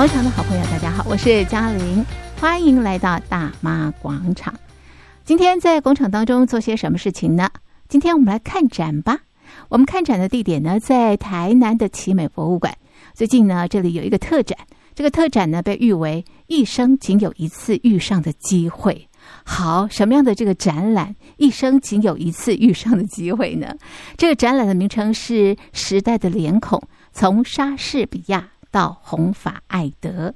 广场的好朋友，大家好，我是嘉玲，欢迎来到大妈广场。今天在广场当中做些什么事情呢？今天我们来看展吧。我们看展的地点呢，在台南的奇美博物馆。最近呢，这里有一个特展，这个特展呢被誉为一生仅有一次遇上的机会。好，什么样的这个展览？一生仅有一次遇上的机会呢？这个展览的名称是《时代的脸孔：从莎士比亚到弘法爱德》。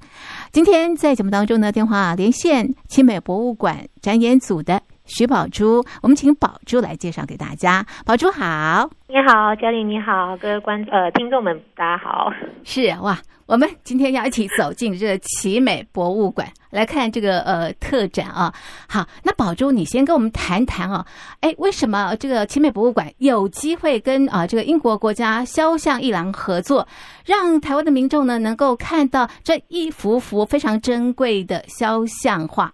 今天在节目当中呢，电话连线清美博物馆展演组的许宝珠，我们请宝珠来介绍给大家。宝珠好，你好，嘉玲你好，各位观呃听众们大家好。是哇。我们今天要一起走进这个奇美博物馆来看这个呃特展啊。好，那宝珠，你先跟我们谈谈啊。哎，为什么这个奇美博物馆有机会跟啊这个英国国家肖像一廊合作，让台湾的民众呢能够看到这一幅幅非常珍贵的肖像画？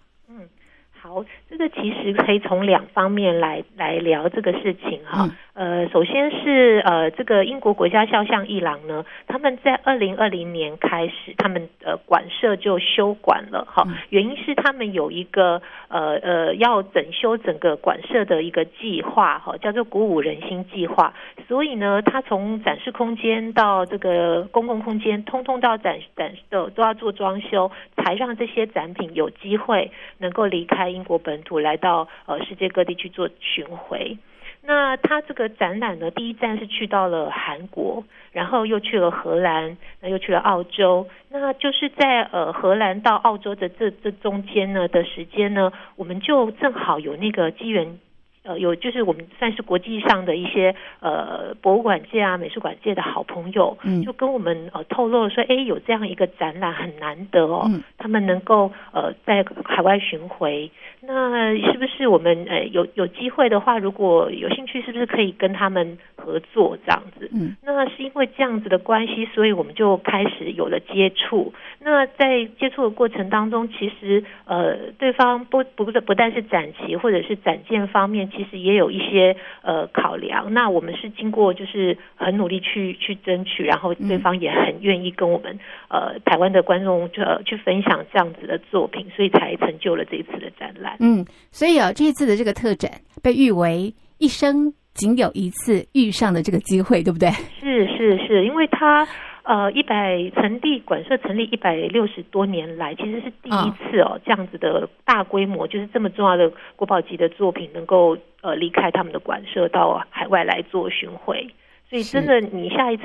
嗯，好，这个其实可以从两方面来来聊这个事情哈。嗯呃，首先是呃，这个英国国家肖像艺廊呢，他们在二零二零年开始，他们呃馆舍就休馆了，哈，原因是他们有一个呃呃要整修整个馆舍的一个计划，哈，叫做鼓舞人心计划，所以呢，他从展示空间到这个公共空间，通通到展展的都要做装修，才让这些展品有机会能够离开英国本土，来到呃世界各地去做巡回。那他这个展览呢，第一站是去到了韩国，然后又去了荷兰，那又去了澳洲。那就是在呃荷兰到澳洲的这这中间呢的时间呢，我们就正好有那个机缘。呃，有就是我们算是国际上的一些呃博物馆界啊、美术馆界的好朋友，嗯，就跟我们呃透露说，哎，有这样一个展览很难得哦，嗯，他们能够呃在海外巡回，那是不是我们呃有有机会的话，如果有兴趣，是不是可以跟他们合作这样子？嗯，那是因为这样子的关系，所以我们就开始有了接触。那在接触的过程当中，其实呃对方不不不不但是展旗或者是展件方面。其实也有一些呃考量，那我们是经过就是很努力去去争取，然后对方也很愿意跟我们呃台湾的观众呃去分享这样子的作品，所以才成就了这一次的展览。嗯，所以啊，这一次的这个特展被誉为一生仅有一次遇上的这个机会，对不对？是是是，因为他。呃，一百成立馆舍成立一百六十多年来，其实是第一次哦，这样子的大规模，就是这么重要的国宝级的作品，能够呃离开他们的馆舍到海外来做巡回。所以真的，你下一次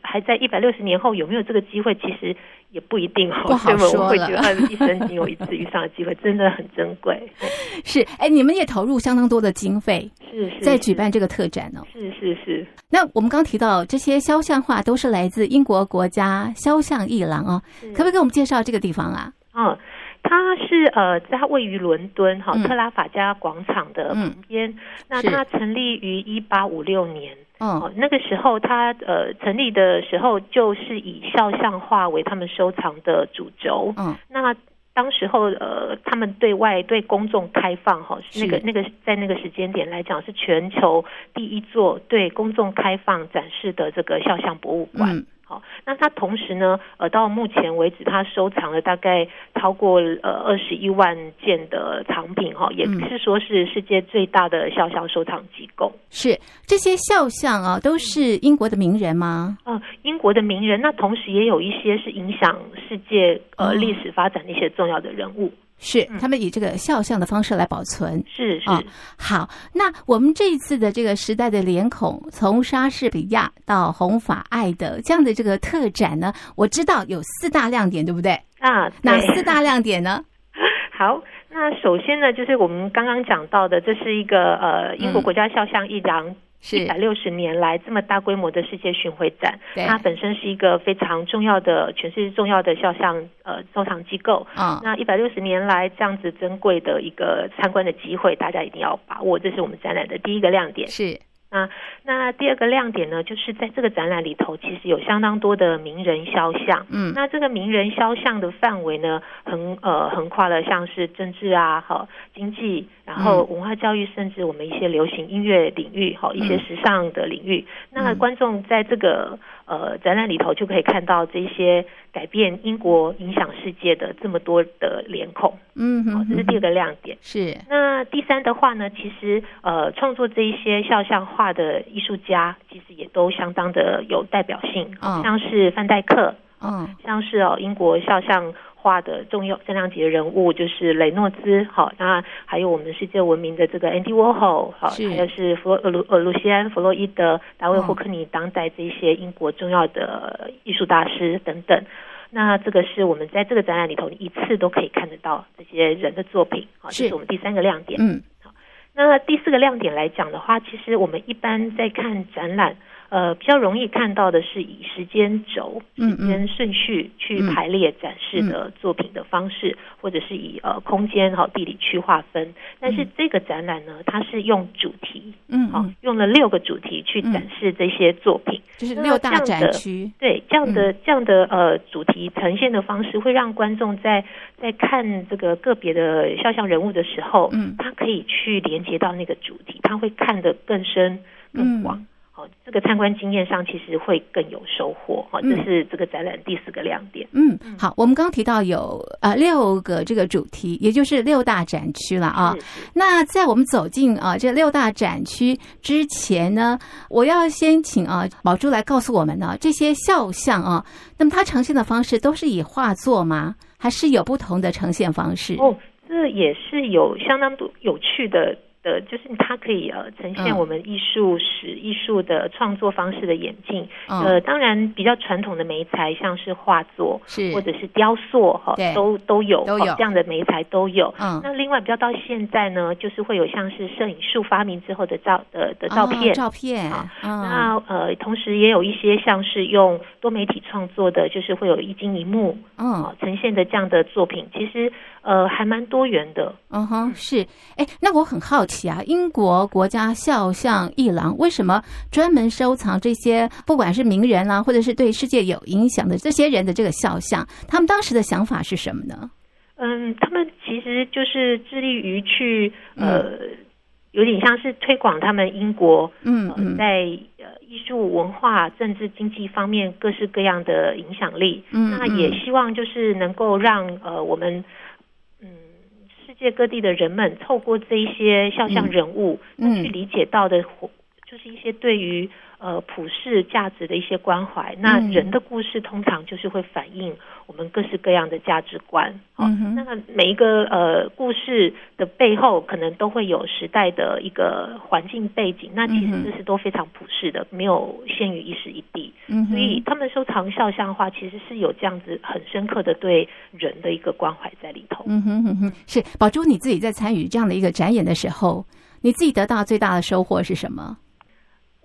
还在一百六十年后有没有这个机会？其实也不一定哦。不好。我会觉得一生仅有一次遇上的机会，真的很珍贵。是，哎，你们也投入相当多的经费，是是，在举办这个特展哦。是是是。那我们刚提到这些肖像画都是来自英国国家肖像艺廊哦，可不可以给我们介绍这个地方啊？嗯。它是呃，在它位于伦敦哈特拉法加广场的旁边。嗯、那它成立于一八五六年。哦、呃，那个时候它呃成立的时候，就是以肖像画为他们收藏的主轴。嗯，那当时候呃，他们对外对公众开放哈，是那个那个在那个时间点来讲，是全球第一座对公众开放展示的这个肖像博物馆。嗯好，那他同时呢，呃，到目前为止，他收藏了大概超过呃二十一万件的藏品，哈，也是说是世界最大的肖像收藏机构。是这些肖像啊，都是英国的名人吗？呃，英国的名人，那同时也有一些是影响世界呃历史发展的一些重要的人物。是，他们以这个肖像的方式来保存。是是、哦，好。那我们这一次的这个时代的脸孔，从莎士比亚到弘法爱德这样的这个特展呢，我知道有四大亮点，对不对？啊，哪四大亮点呢？好，那首先呢，就是我们刚刚讲到的，这是一个呃英国国家肖像艺廊。一百六十年来这么大规模的世界巡回展，它本身是一个非常重要的、全世界重要的肖像呃收藏机构。嗯，那一百六十年来这样子珍贵的一个参观的机会，大家一定要把握。这是我们展览的第一个亮点。是。那那第二个亮点呢，就是在这个展览里头，其实有相当多的名人肖像。嗯，那这个名人肖像的范围呢，横呃横跨了像是政治啊、好经济，然后文化教育，甚至我们一些流行音乐领域、好一些时尚的领域。那观众在这个呃展览里头就可以看到这些改变英国、影响世界的这么多的脸孔。嗯哼，哼，这是第二个亮点。是。那第三的话呢，其实呃创作这一些肖像画的艺术家，其实也都相当的有代表性，哦、像是范戴克，嗯，像是哦英国肖像。画的重要重量级的人物就是雷诺兹，好，那还有我们世界闻名的这个安迪沃霍，好，还有是弗洛呃鲁呃鲁西安弗洛伊德、大卫霍克尼当代这些英国重要的艺术大师等等。那这个是我们在这个展览里头一次都可以看得到这些人的作品，好，这是我们第三个亮点。嗯，好，那第四个亮点来讲的话，其实我们一般在看展览。呃，比较容易看到的是以时间轴、时间顺序去排列展示的作品的方式，嗯嗯、或者是以呃空间和地理区划分。但是这个展览呢，它是用主题，嗯，好，用了六个主题去展示这些作品，嗯、就是六大展区。对，这样的这样的呃主题呈现的方式，会让观众在在看这个个别的肖像人物的时候，嗯，他可以去连接到那个主题，他会看得更深、更广。嗯这个参观经验上其实会更有收获哈，这是这个展览第四个亮点。嗯，好，我们刚刚提到有呃六个这个主题，也就是六大展区了啊。那在我们走进啊这六大展区之前呢，我要先请啊宝珠来告诉我们呢，这些肖像啊，那么它呈现的方式都是以画作吗？还是有不同的呈现方式？哦，这也是有相当多有趣的。呃，就是它可以呃呈现我们艺术史、艺术的创作方式的演进。嗯、呃，当然比较传统的媒材，像是画作，是或者是雕塑，哈，都都有，都有这样的媒材都有。嗯，那另外比较到现在呢，就是会有像是摄影术发明之后的照的的照片，哦、照片啊。嗯、那呃，同时也有一些像是用多媒体创作的，就是会有一金一幕，嗯，呈现的这样的作品，其实呃还蛮多元的。嗯哼，是。哎，那我很好奇。啊，英国国家肖像艺廊为什么专门收藏这些不管是名人啊，或者是对世界有影响的这些人的这个肖像？他们当时的想法是什么呢？嗯，他们其实就是致力于去呃，有点像是推广他们英国嗯、呃、在呃艺术文化、政治、经济方面各式各样的影响力。嗯，那也希望就是能够让呃我们。世界各地的人们透过这一些肖像人物，嗯，去理解到的，就是一些对于呃普世价值的一些关怀。那人的故事通常就是会反映我们各式各样的价值观。嗯，那每一个呃故事的背后，可能都会有时代的一个环境背景。那其实这是都非常普世的，没有限于一时一地。嗯，所以他们收藏肖像画，其实是有这样子很深刻的对人的一个关怀在里头。嗯哼哼哼，是宝珠，你自己在参与这样的一个展演的时候，你自己得到最大的收获是什么？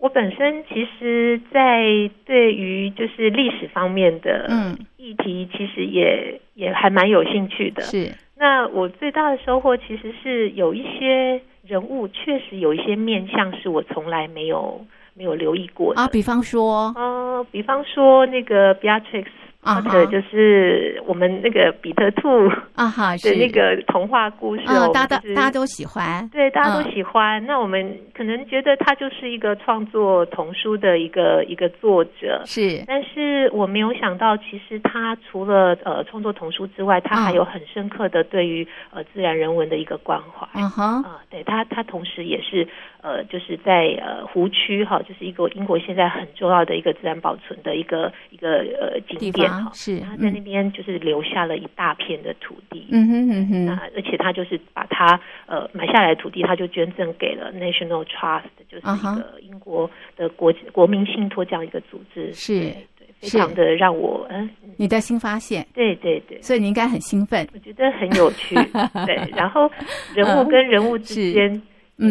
我本身其实，在对于就是历史方面的议题，其实也也还蛮有兴趣的。是，那我最大的收获其实是有一些人物，确实有一些面相是我从来没有没有留意过的啊。比方说，呃，比方说那个 Beatrix。或者就是我们那个彼得兔啊哈 的那个童话故事，大家大家都喜欢，对，大家都喜欢。那我们可能觉得他就是一个创作童书的一个一个作者，是。但是我没有想到，其实他除了呃创作童书之外，他还有很深刻的对于呃自然人文的一个关怀。嗯哼，啊，对他他同时也是呃就是在呃湖区哈，就是一个英国现在很重要的一个自然保存的一个一个呃景点。是他在那边就是留下了一大片的土地，嗯哼嗯哼，那而且他就是把他呃买下来的土地，他就捐赠给了 National Trust，就是一个英国的国国民信托这样一个组织，是非常的让我嗯，你的新发现，对对对，所以你应该很兴奋，我觉得很有趣，对，然后人物跟人物之间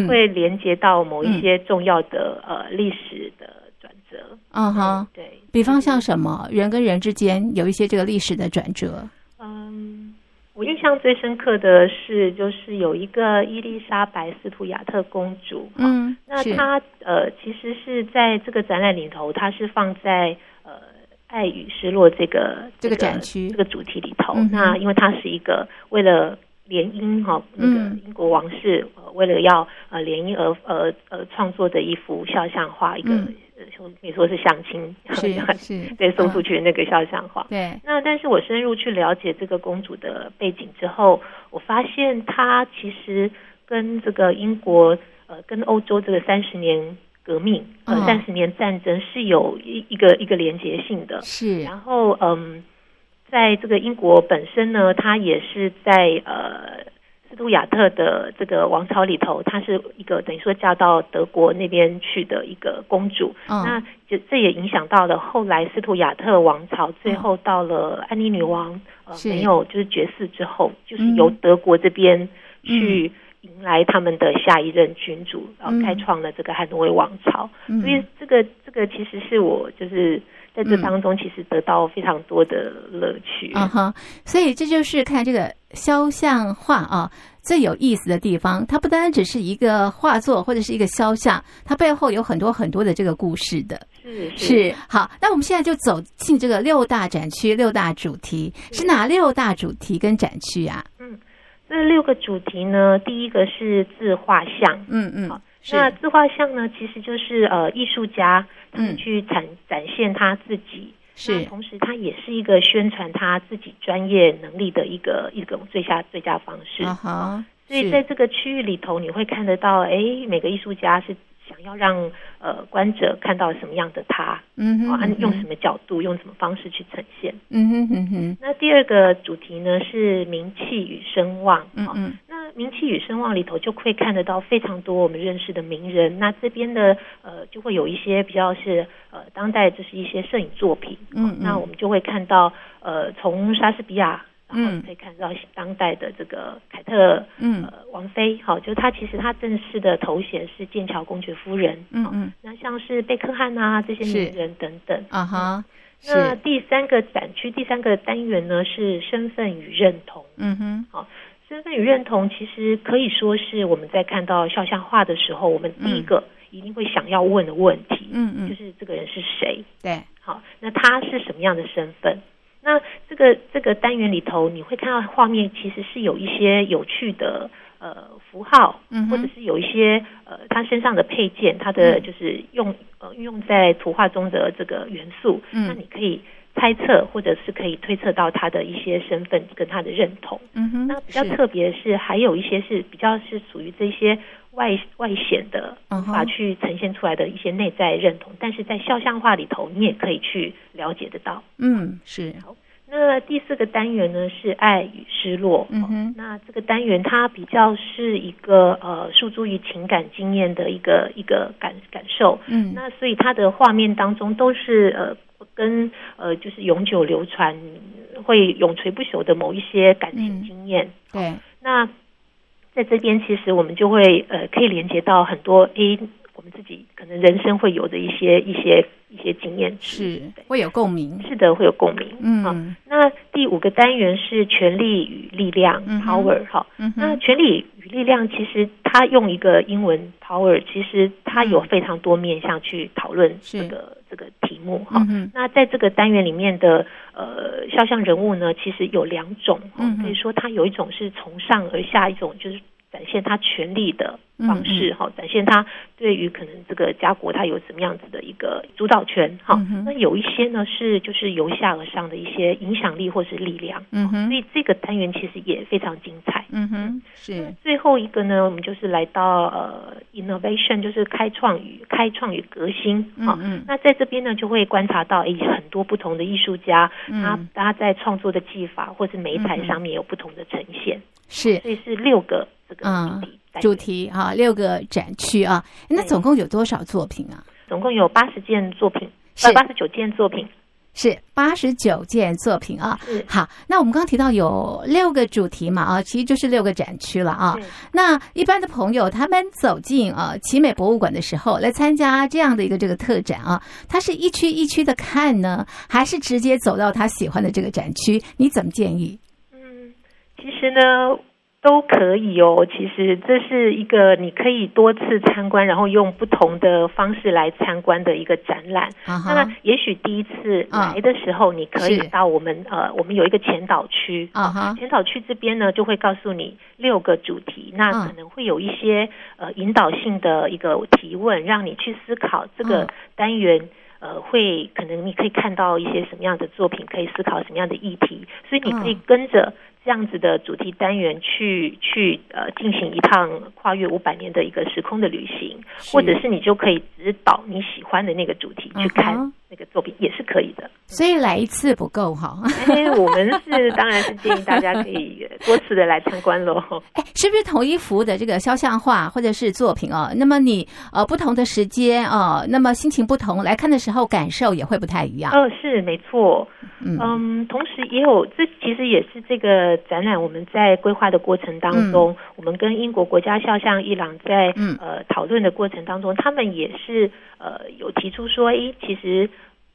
会连接到某一些重要的呃历史的转折，嗯哼，对。比方像什么人跟人之间有一些这个历史的转折？嗯，我印象最深刻的是，就是有一个伊丽莎白斯图亚特公主。嗯，那她呃，其实是在这个展览里头，她是放在呃爱与失落这个这个展区这个主题里头。嗯、那因为她是一个为了联姻哈，那个英国王室、呃、为了要呃联姻而呃呃创作的一幅肖像画，一个。嗯可以说是相亲，是 是，对，送出去的那个肖像画。对，那但是我深入去了解这个公主的背景之后，我发现她其实跟这个英国呃，跟欧洲这个三十年革命呃三十年战争是有一一个一个连结性的。是，然后嗯，在这个英国本身呢，她也是在呃。斯图亚特的这个王朝里头，她是一个等于说嫁到德国那边去的一个公主。嗯、那就这也影响到了后来斯图亚特王朝，最后到了安妮女王、嗯、呃没有就是绝嗣之后，就是由德国这边去迎来他们的下一任君主，嗯、然后开创了这个汉诺威王朝。嗯、所以这个这个其实是我就是。在这当中，其实得到非常多的乐趣。嗯哼，所以这就是看这个肖像画啊，最有意思的地方。它不单只是一个画作或者是一个肖像，它背后有很多很多的这个故事的。是是，是。好，那我们现在就走进这个六大展区、六大主题，是哪六大主题跟展区啊？嗯，这六个主题呢，第一个是自画像。嗯嗯。好那自画像呢，其实就是呃艺术家嗯去展展现他自己，是同时他也是一个宣传他自己专业能力的一个一种最佳最佳方式。啊哈，所以在这个区域里头，你会看得到，哎，每个艺术家是。想要让呃观者看到什么样的他，嗯哼，按用什么角度，用什么方式去呈现，嗯哼嗯哼。那第二个主题呢是名气与声望，嗯嗯。那名气与声望里头就会看得到非常多我们认识的名人。那这边的呃就会有一些比较是呃当代就是一些摄影作品，嗯嗯。那我们就会看到呃从莎士比亚。嗯，可以看到当代的这个凯特，嗯，呃，王妃，好，就是她其实她正式的头衔是剑桥公爵夫人，嗯嗯，那像是贝克汉啊这些名人等等，啊哈，那第三个展区第三个单元呢是身份与认同，嗯哼，好，身份与认同其实可以说是我们在看到肖像画的时候，我们第一个一定会想要问的问题，嗯嗯，就是这个人是谁？对，好，那他是什么样的身份？那这个这个单元里头，你会看到画面其实是有一些有趣的呃符号，嗯，或者是有一些呃他身上的配件，他的就是用呃运用在图画中的这个元素，嗯，那你可以猜测或者是可以推测到他的一些身份跟他的认同，嗯哼。那比较特别是，还有一些是比较是属于这些外外显的无法去呈现出来的一些内在认同，但是在肖像画里头，你也可以去了解得到。嗯，是。好。那第四个单元呢是爱与失落。嗯哼，那这个单元它比较是一个呃诉诸于情感经验的一个一个感感受。嗯，那所以它的画面当中都是呃跟呃就是永久流传、会永垂不朽的某一些感情经验。嗯、对，那在这边其实我们就会呃可以连接到很多诶我们自己可能人生会有的一些一些。一些经验是会有共鸣，是的，会有共鸣。嗯，好，那第五个单元是权力与力量、嗯、（power）。哈，嗯，那权力与力量其实它用一个英文 “power”，其实它有非常多面向去讨论这个这个题目。哈、嗯，那在这个单元里面的呃肖像人物呢，其实有两种，嗯，可以说它有一种是从上而下，一种就是展现他权力的。方式哈，展现他对于可能这个家国他有什么样子的一个主导权哈、嗯。那有一些呢是就是由下而上的一些影响力或是力量。嗯哼，所以这个单元其实也非常精彩。嗯哼，是。最后一个呢，我们就是来到呃 innovation，就是开创与开创与革新。嗯嗯。那在这边呢，就会观察到诶很多不同的艺术家，他、嗯、他在创作的技法或是媒材上面有不同的呈现。是。所以是六个这个主题。嗯主题啊，六个展区啊，那总共有多少作品啊？总共有八十件作品，是八十九件作品，是八十九件作品啊。好，那我们刚刚提到有六个主题嘛啊，其实就是六个展区了啊。那一般的朋友他们走进啊奇美博物馆的时候，来参加这样的一个这个特展啊，他是一区一区的看呢，还是直接走到他喜欢的这个展区？你怎么建议？嗯，其实呢。都可以哦，其实这是一个你可以多次参观，然后用不同的方式来参观的一个展览。Uh huh. 那也许第一次来的时候，你可以到我们、uh huh. 呃，我们有一个前导区啊，uh，huh. 前导区这边呢就会告诉你六个主题，那可能会有一些呃引导性的一个提问，让你去思考这个单元、uh. 呃会可能你可以看到一些什么样的作品，可以思考什么样的议题，所以你可以跟着。这样子的主题单元去去呃进行一趟跨越五百年的一个时空的旅行，或者是你就可以指导你喜欢的那个主题去看那个作品，也是可以的。所以来一次不够哈，哎，我们是当然是建议大家可以多次的来参观喽。哎，是不是同一幅的这个肖像画或者是作品哦？那么你呃不同的时间哦，那么心情不同，来看的时候感受也会不太一样。哦，是没错。嗯，嗯，同时也有这其实也是这个展览我们在规划的过程当中，嗯、我们跟英国国家肖像艺廊在、嗯、呃讨论的过程当中，他们也是呃有提出说，诶，其实。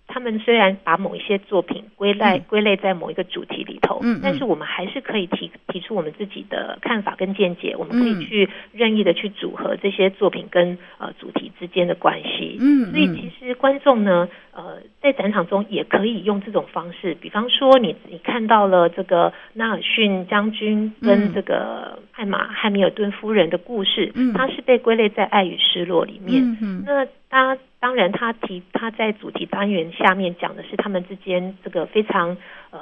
他们虽然把某一些作品归类归类在某一个主题里头，嗯，但是我们还是可以提提出我们自己的看法跟见解，我们可以去任意的去组合这些作品跟呃主题之间的关系，嗯，所以其实观众呢，呃，在展场中也可以用这种方式，比方说你你看到了这个纳尔逊将军跟这个艾玛汉密尔顿夫人的故事，嗯，它是被归类在爱与失落里面，嗯，那他。当然，他提他在主题单元下面讲的是他们之间这个非常呃，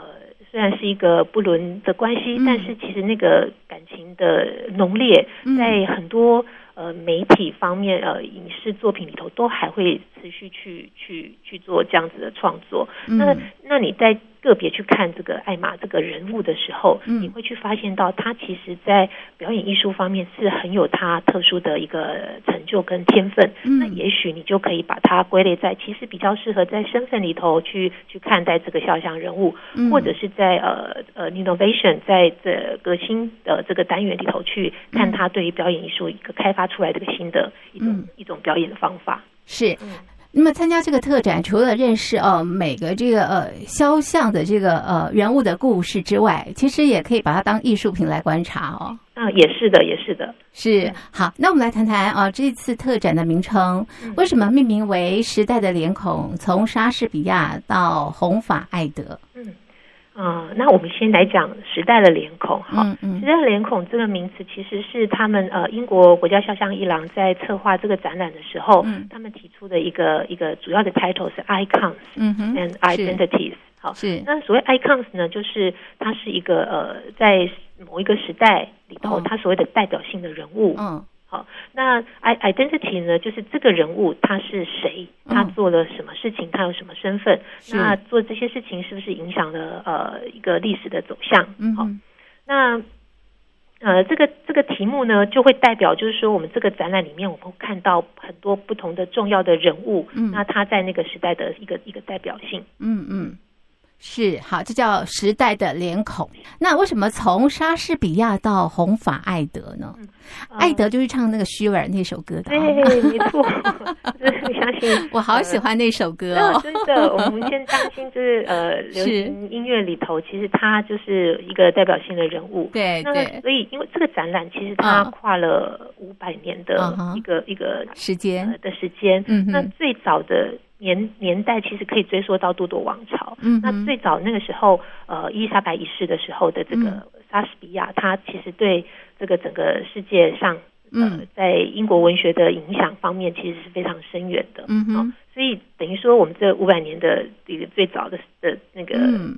虽然是一个不伦的关系，嗯、但是其实那个感情的浓烈，在很多呃媒体方面呃影视作品里头都还会持续去去去做这样子的创作。嗯、那那你在。个别去看这个艾玛这个人物的时候，嗯、你会去发现到他其实，在表演艺术方面是很有他特殊的一个成就跟天分。嗯、那也许你就可以把它归类在，其实比较适合在身份里头去去看待这个肖像人物，嗯、或者是在呃呃 innovation 在这革新的这个单元里头去看他对于表演艺术一个开发出来的一个新的一种、嗯、一种表演的方法。是。嗯那么参加这个特展，除了认识呃每个这个呃肖像的这个呃人物的故事之外，其实也可以把它当艺术品来观察哦。啊，也是的，也是的，是。好，那我们来谈谈啊，这次特展的名称为什么命名为《时代的脸孔：从莎士比亚到红发爱德》？嗯。嗯，那我们先来讲时代的脸孔哈。嗯嗯，时代的脸孔这个名词其实是他们呃英国国家肖像一郎在策划这个展览的时候，嗯，他们提出的一个一个主要的 title 是 icons，嗯哼，and identities。好，是。那所谓 icons 呢，就是它是一个呃在某一个时代里头，它所谓的代表性的人物。嗯。好，那 identity 呢？就是这个人物他是谁？他做了什么事情？他有什么身份？嗯、那做这些事情是不是影响了呃一个历史的走向？嗯，好，那呃这个这个题目呢，就会代表就是说，我们这个展览里面，我们会看到很多不同的重要的人物。嗯，那他在那个时代的一个一个代表性。嗯嗯。是好，这叫时代的脸孔。那为什么从莎士比亚到红发艾德呢？嗯呃、艾德就是唱那个虚伪那首歌的。对，没错，相信我好喜欢那首歌真的，我们先当心就是呃，流行音乐里头，其实他就是一个代表性的人物。对对。所以，因为这个展览其实它跨了五百年的一个、uh 一个时间、呃、的时间。嗯。那最早的。年年代其实可以追溯到都铎王朝。嗯，那最早那个时候，呃，伊丽莎白一世的时候的这个莎士比亚，他其实对这个整个世界上，呃，在英国文学的影响方面，其实是非常深远的。嗯哼。所以等于说，我们这五百年的这个最早的的那个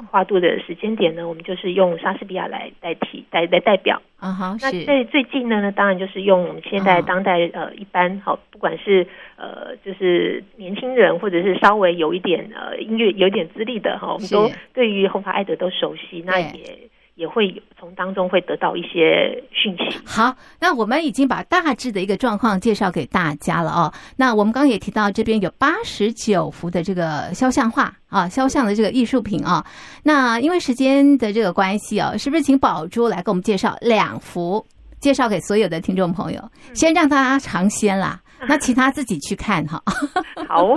跨度的时间点呢，嗯、我们就是用莎士比亚来代替，来来代表。啊哈，那最最近呢呢，当然就是用我们现在当代呃一般好，不管是呃就是年轻人，或者是稍微有一点呃音乐有点资历的哈，我们都对于红发艾德都熟悉，那也。也会从当中会得到一些讯息。好，那我们已经把大致的一个状况介绍给大家了哦。那我们刚刚也提到，这边有八十九幅的这个肖像画啊，肖像的这个艺术品啊。那因为时间的这个关系啊，是不是请宝珠来给我们介绍两幅，介绍给所有的听众朋友，先让大家尝鲜啦。那其他自己去看哈。好，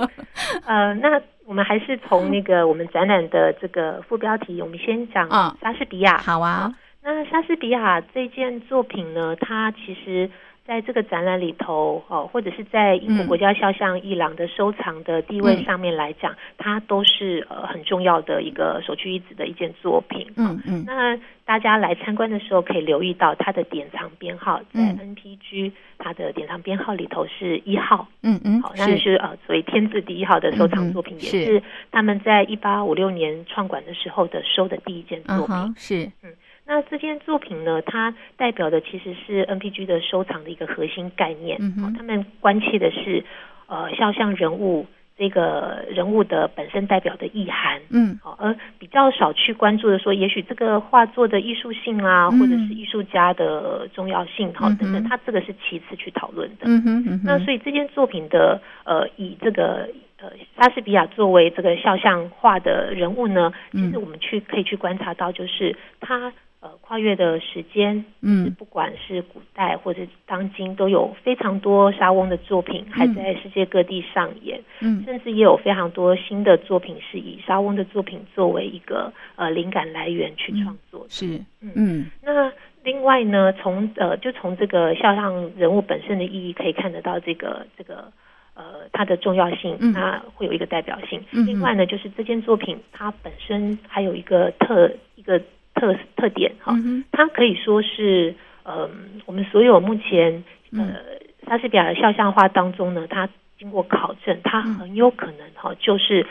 呃，那。我们还是从那个我们展览的这个副标题，我们先讲莎士比亚。好啊，那莎士比亚这件作品呢，它其实。在这个展览里头，哦，或者是在英国国家肖像艺廊的收藏的地位上面来讲，嗯、它都是呃很重要的一个首屈一指的一件作品。嗯嗯。那大家来参观的时候可以留意到它的典藏编号，在 NPG 它的典藏编号里头是一号。嗯嗯。好，那就是呃，所以天字第一号的收藏作品，也是他们在一八五六年创馆的时候的收的第一件作品。嗯、是。嗯。那这件作品呢，它代表的其实是 NPG 的收藏的一个核心概念。嗯哼，他们关切的是，呃，肖像人物这个人物的本身代表的意涵。嗯，好，而比较少去关注的说，也许这个画作的艺术性啊，嗯、或者是艺术家的重要性，好、嗯、等等，它这个是其次去讨论的。嗯哼，嗯哼，那所以这件作品的呃，以这个呃莎士比亚作为这个肖像画的人物呢，其实我们去可以去观察到，就是他。呃，跨越的时间，嗯，不管是古代或者当今，都有非常多莎翁的作品还在世界各地上演，嗯，甚至也有非常多新的作品是以莎翁的作品作为一个呃灵感来源去创作，是，嗯嗯。那另外呢，从呃就从这个肖像人物本身的意义可以看得到这个这个呃它的重要性，它会有一个代表性。嗯，另外呢，就是这件作品它本身还有一个特一个。特特点哈，它可以说是呃，我们所有目前呃莎士比亚的肖像画当中呢，它经过考证，它很有可能哈，就是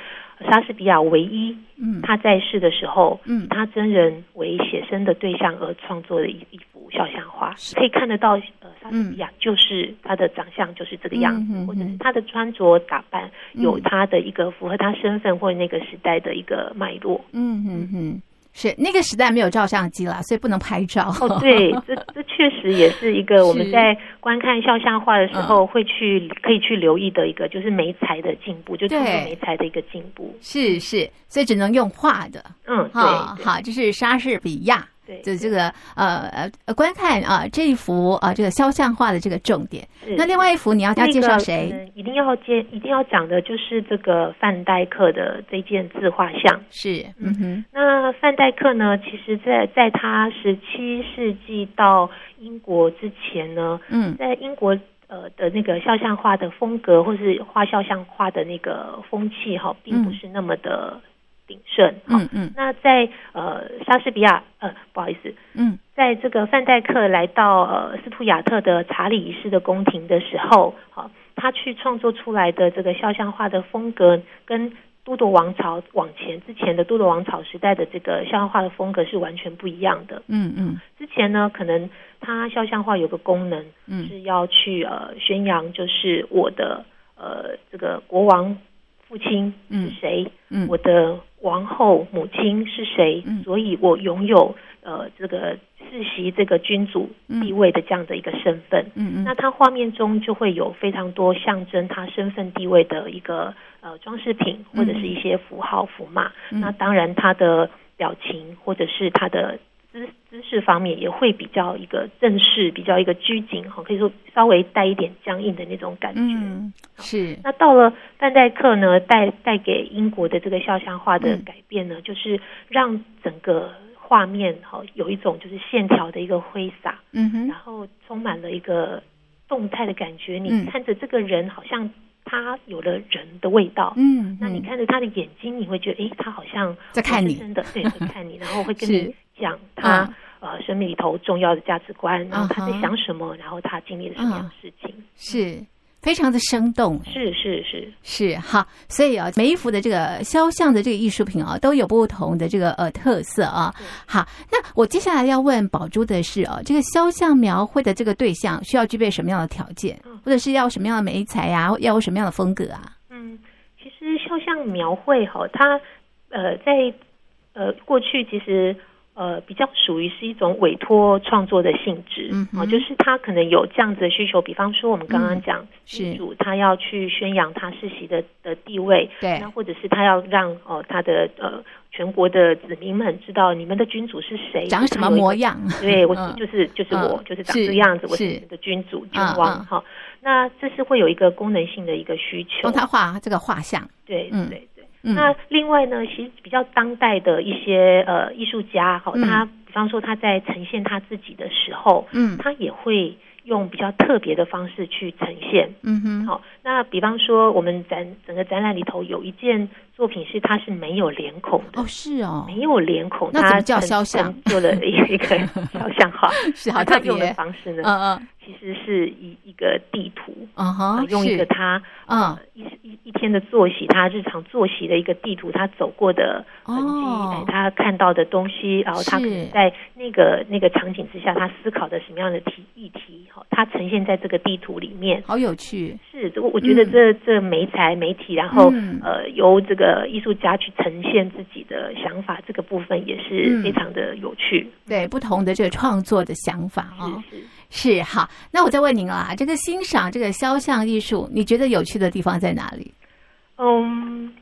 莎士比亚唯一他在世的时候，嗯，他真人为写生的对象而创作的一一幅肖像画，可以看得到呃莎士比亚就是他的长相就是这个样子，或者是他的穿着打扮有他的一个符合他身份或者那个时代的一个脉络，嗯嗯嗯。是那个时代没有照相机了，所以不能拍照。哦，对，这这确实也是一个 我们在观看肖像画的时候会去可以去留意的一个，就是媒材的进步，就通过媒材的一个进步。是是，所以只能用画的。嗯，对，好，这是莎士比亚。就这个呃呃观看啊这一幅啊这个肖像画的这个重点。那另外一幅你要要介绍谁？一定要介一定要讲的就是这个范戴克的这件自画像。是，嗯哼。那范戴克呢，其实在在他十七世纪到英国之前呢，嗯，在英国呃的那个肖像画的风格或是画肖像画的那个风气哈，并不是那么的。鼎盛，嗯嗯，那在呃莎士比亚，呃不好意思，嗯，在这个范戴克来到呃斯图亚特的查理一世的宫廷的时候，好，他去创作出来的这个肖像画的风格，跟都铎王朝往前之前的都铎王朝时代的这个肖像画的风格是完全不一样的，嗯嗯，之前呢，可能他肖像画有个功能，嗯，是要去呃宣扬就是我的呃这个国王。父亲是谁？嗯，我的王后母亲是谁？嗯，所以我拥有呃这个世袭这个君主地位的这样的一个身份。嗯嗯，那他画面中就会有非常多象征他身份地位的一个呃装饰品或者是一些符号符码。嗯，那当然他的表情或者是他的。姿姿势方面也会比较一个正式，比较一个拘谨哈，可以说稍微带一点僵硬的那种感觉。嗯，是。那到了范戴克呢，带带给英国的这个肖像画的改变呢，嗯、就是让整个画面哈有一种就是线条的一个挥洒，嗯哼，然后充满了一个动态的感觉。你看着这个人好像。他有了人的味道，嗯，那你看着他的眼睛，你会觉得，哎，他好像在看你，真的对，在看你，然后会跟你讲他呃生命里头重要的价值观，然后他在想什么，然后他经历了什么样的事情，是。非常的生动，是是是是哈，所以啊，每一幅的这个肖像的这个艺术品啊，都有不同的这个呃特色啊。好，那我接下来要问宝珠的是啊，这个肖像描绘的这个对象需要具备什么样的条件，或者是要什么样的媒材啊，要有什么样的风格啊？嗯，其实肖像描绘哈，它呃在呃过去其实。呃，比较属于是一种委托创作的性质，嗯哼，就是他可能有这样子的需求，比方说我们刚刚讲，君主他要去宣扬他世袭的的地位，对，那或者是他要让哦、呃、他的呃全国的子民们知道你们的君主是谁，长什么模样，对，我是就是就是我就是长这个样子，我是你们的君主君王哈，那这是会有一个功能性的一个需求，帮他画这个画像，对，嗯，对。嗯、那另外呢，其实比较当代的一些呃艺术家，哈、嗯，他比方说他在呈现他自己的时候，嗯，他也会用比较特别的方式去呈现，嗯哼，好，那比方说我们展整个展览里头有一件作品是它是没有脸孔的，哦，是哦，没有脸孔，那怎么叫肖像？做了一一个 肖像画，是好特别。用的方式呢，嗯嗯。其实是一一个地图，嗯哼，用一个他嗯一一一天的作息，他日常作息的一个地图，他走过的痕迹，哎，他看到的东西，然后他可能在那个那个场景之下，他思考的什么样的题议题，哈，他呈现在这个地图里面，好有趣。是，我我觉得这这媒材媒体，然后呃，由这个艺术家去呈现自己的想法，这个部分也是非常的有趣。对，不同的这个创作的想法啊。是。是好，那我再问您啊，这个欣赏这个肖像艺术，你觉得有趣的地方在哪里？嗯，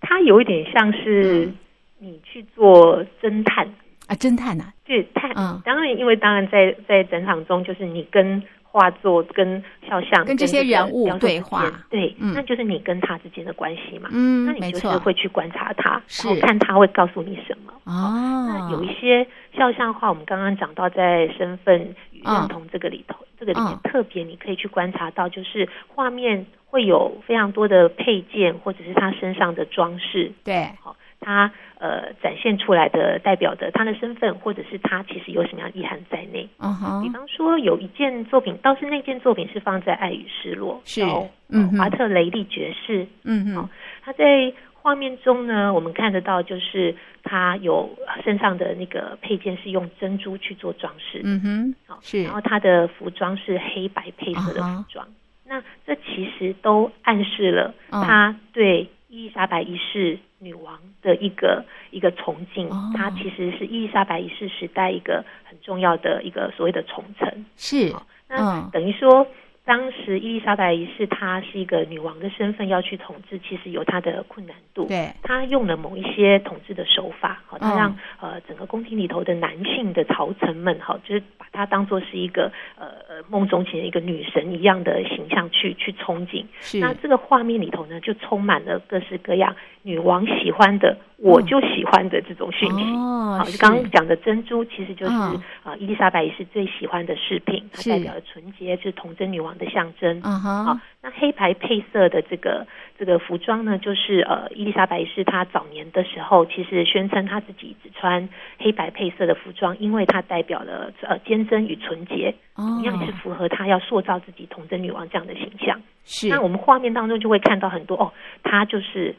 它有一点像是你去做侦探、嗯、啊，侦探啊，对探。嗯，当然，因为当然在在展场中，就是你跟画作、跟肖像、跟这些人物对话，对，嗯，那就是你跟他之间的关系嘛。嗯，那你就是会去观察他，是然后看他会告诉你什么。哦，那有一些肖像画，我们刚刚讲到在身份。认同这个里头，嗯、这个里面特别你可以去观察到，就是画面会有非常多的配件，或者是他身上的装饰。对，好，他呃展现出来的代表的他的身份，或者是他其实有什么样的意涵在内。嗯哼，比方说有一件作品，倒是那件作品是放在《爱与失落》，是，嗯，华特雷利爵士，嗯哼，他在。画面中呢，我们看得到，就是他有身上的那个配件是用珍珠去做装饰，嗯哼，好是，然后他的服装是黑白配色的服装，uh huh. 那这其实都暗示了他对伊丽莎白一世女王的一个一个崇敬，他、uh huh. 其实是伊丽莎白一世时代一个很重要的一个所谓的宠臣，是，那等于说。当时伊丽莎白一世她是一个女王的身份要去统治，其实有她的困难度。对，她用了某一些统治的手法，好，她让、嗯、呃整个宫廷里头的男性的朝臣们，好，就是把她当做是一个呃呃梦中情的一个女神一样的形象去去憧憬。是，那这个画面里头呢，就充满了各式各样女王喜欢的。我就喜欢的这种讯息，哦，好，就刚刚讲的珍珠，其实就是啊、哦，伊丽莎白一世最喜欢的饰品，它代表了纯洁，就是童贞女王的象征。嗯哼，好，那黑白配色的这个这个服装呢，就是呃，伊丽莎白一世她早年的时候，其实宣称她自己只穿黑白配色的服装，因为它代表了呃坚贞与纯洁，哦，一样是符合她要塑造自己童贞女王这样的形象。是，那我们画面当中就会看到很多哦，她就是。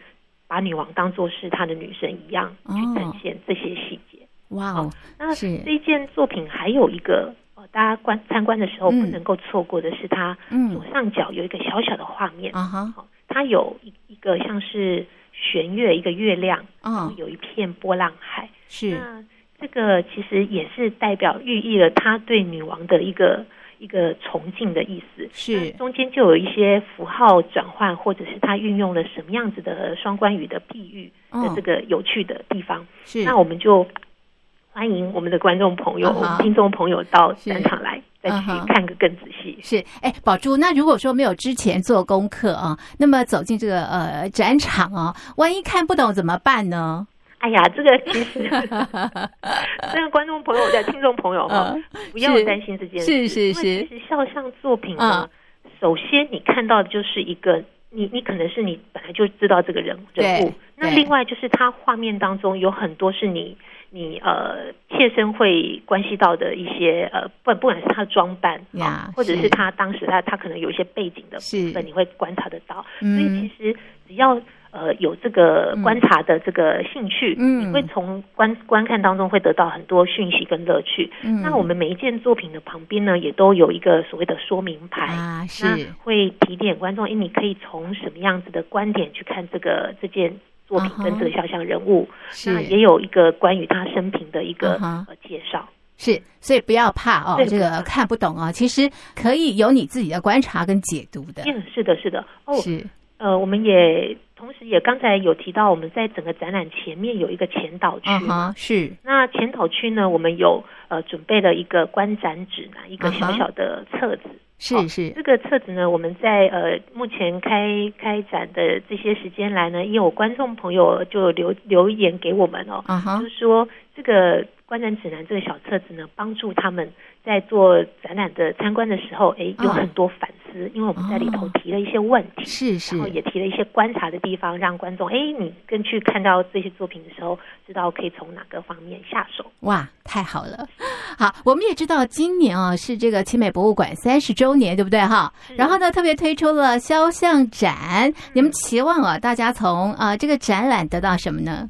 把女王当做是他的女神一样去展现这些细节。哇哦，那这一件作品还有一个呃，大家观参观的时候不能够错过的是，它左上角有一个小小的画面。啊哈，它有一一个像是弦乐，一个月亮，嗯，有一片波浪海。是，那这个其实也是代表寓意了他对女王的一个。一个崇敬的意思，是中间就有一些符号转换，或者是他运用了什么样子的双关语的譬喻的这个有趣的地方。是，那我们就欢迎我们的观众朋友、uh. 听众朋友到展场来，是再去看个更仔细。是，哎，宝珠，那如果说没有之前做功课啊，那么走进这个呃展场啊，万一看不懂怎么办呢？哎呀，这个其实，这个观众朋友的听众朋友哈，不要担心这件事。是是是，其实肖像作品呢，首先你看到的就是一个，你你可能是你本来就知道这个人人物，那另外就是他画面当中有很多是你你呃切身会关系到的一些呃不不管是他的装扮呀，或者是他当时他他可能有一些背景的部分，你会观察得到。所以其实只要。呃，有这个观察的这个兴趣，嗯，你会从观观看当中会得到很多讯息跟乐趣。嗯，那我们每一件作品的旁边呢，也都有一个所谓的说明牌啊，是。会提点观众，哎，你可以从什么样子的观点去看这个这件作品跟这个肖像人物，是。那也有一个关于他生平的一个呃介绍。是，所以不要怕哦，这个看不懂啊，其实可以有你自己的观察跟解读的。嗯，是的，是的，哦，是，呃，我们也。同时，也刚才有提到，我们在整个展览前面有一个前导区嘛，是。那前导区呢，我们有呃准备了一个观展指南，一个小小的册子。是是，这个册子呢，我们在呃目前开开展的这些时间来呢，也有观众朋友就留留言给我们哦，uh -huh. 就是说这个。观展指南这个小册子呢，帮助他们在做展览的参观的时候，哎，有很多反思，哦，因为我们在里头提了一些问题，是是，然后也提了一些观察的地方，让观众哎，你跟去看到这些作品的时候，知道可以从哪个方面下手。哇，太好了！好，我们也知道今年啊是这个奇美博物馆三十周年，对不对哈？然后呢，特别推出了肖像展，你们期望啊大家从啊这个展览得到什么呢？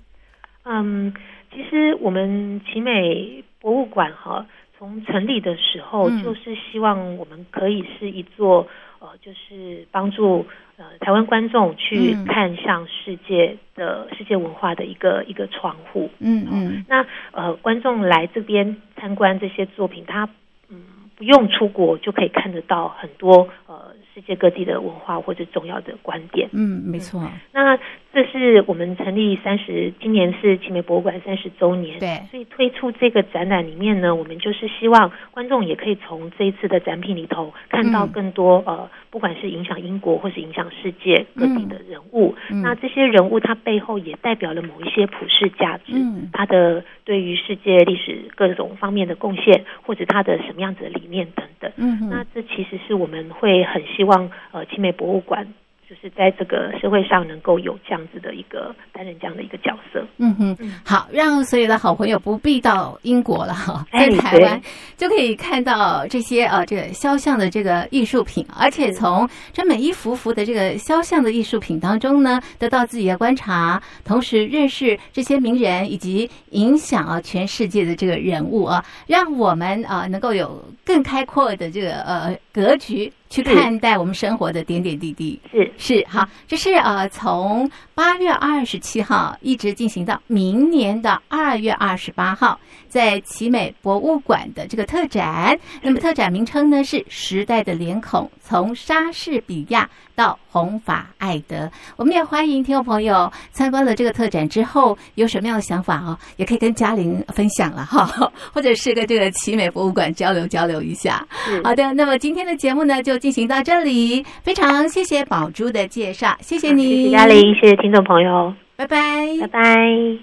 嗯。其实我们奇美博物馆哈，从成立的时候就是希望我们可以是一座呃，就是帮助呃台湾观众去看向世界的世界文化的一个一个窗户。嗯嗯。那呃，观众来这边参观这些作品，他嗯不用出国就可以看得到很多呃世界各地的文化或者重要的观点。嗯，没错。那这是我们成立三十，今年是奇美博物馆三十周年，对，所以推出这个展览里面呢，我们就是希望观众也可以从这一次的展品里头看到更多、嗯、呃，不管是影响英国或是影响世界各地的人物、嗯，那这些人物他背后也代表了某一些普世价值，嗯，他的对于世界历史各种方面的贡献，或者他的什么样子的理念等等，嗯，那这其实是我们会很希望呃，奇美博物馆。就是在这个社会上能够有这样子的一个担任这样的一个角色，嗯哼，好，让所有的好朋友不必到英国了哈，在台湾就可以看到这些呃这个肖像的这个艺术品，而且从这每一幅幅的这个肖像的艺术品当中呢，得到自己的观察，同时认识这些名人以及影响啊全世界的这个人物啊，让我们啊能够有更开阔的这个呃格局。去看待我们生活的点点滴滴，是。是好，这是呃从八月二十七号一直进行到明年的二月二十八号，在奇美博物馆的这个特展。那么特展名称呢是《时代的脸孔：从莎士比亚到弘法爱德》。我们也欢迎听众朋友参观了这个特展之后有什么样的想法哦，也可以跟嘉玲分享了哈，或者是跟这个奇美博物馆交流交流一下。好的，那么今天的节目呢就。进行到这里，非常谢谢宝珠的介绍，谢谢你，谢谢嘉玲，谢谢听众朋友，拜拜，拜拜。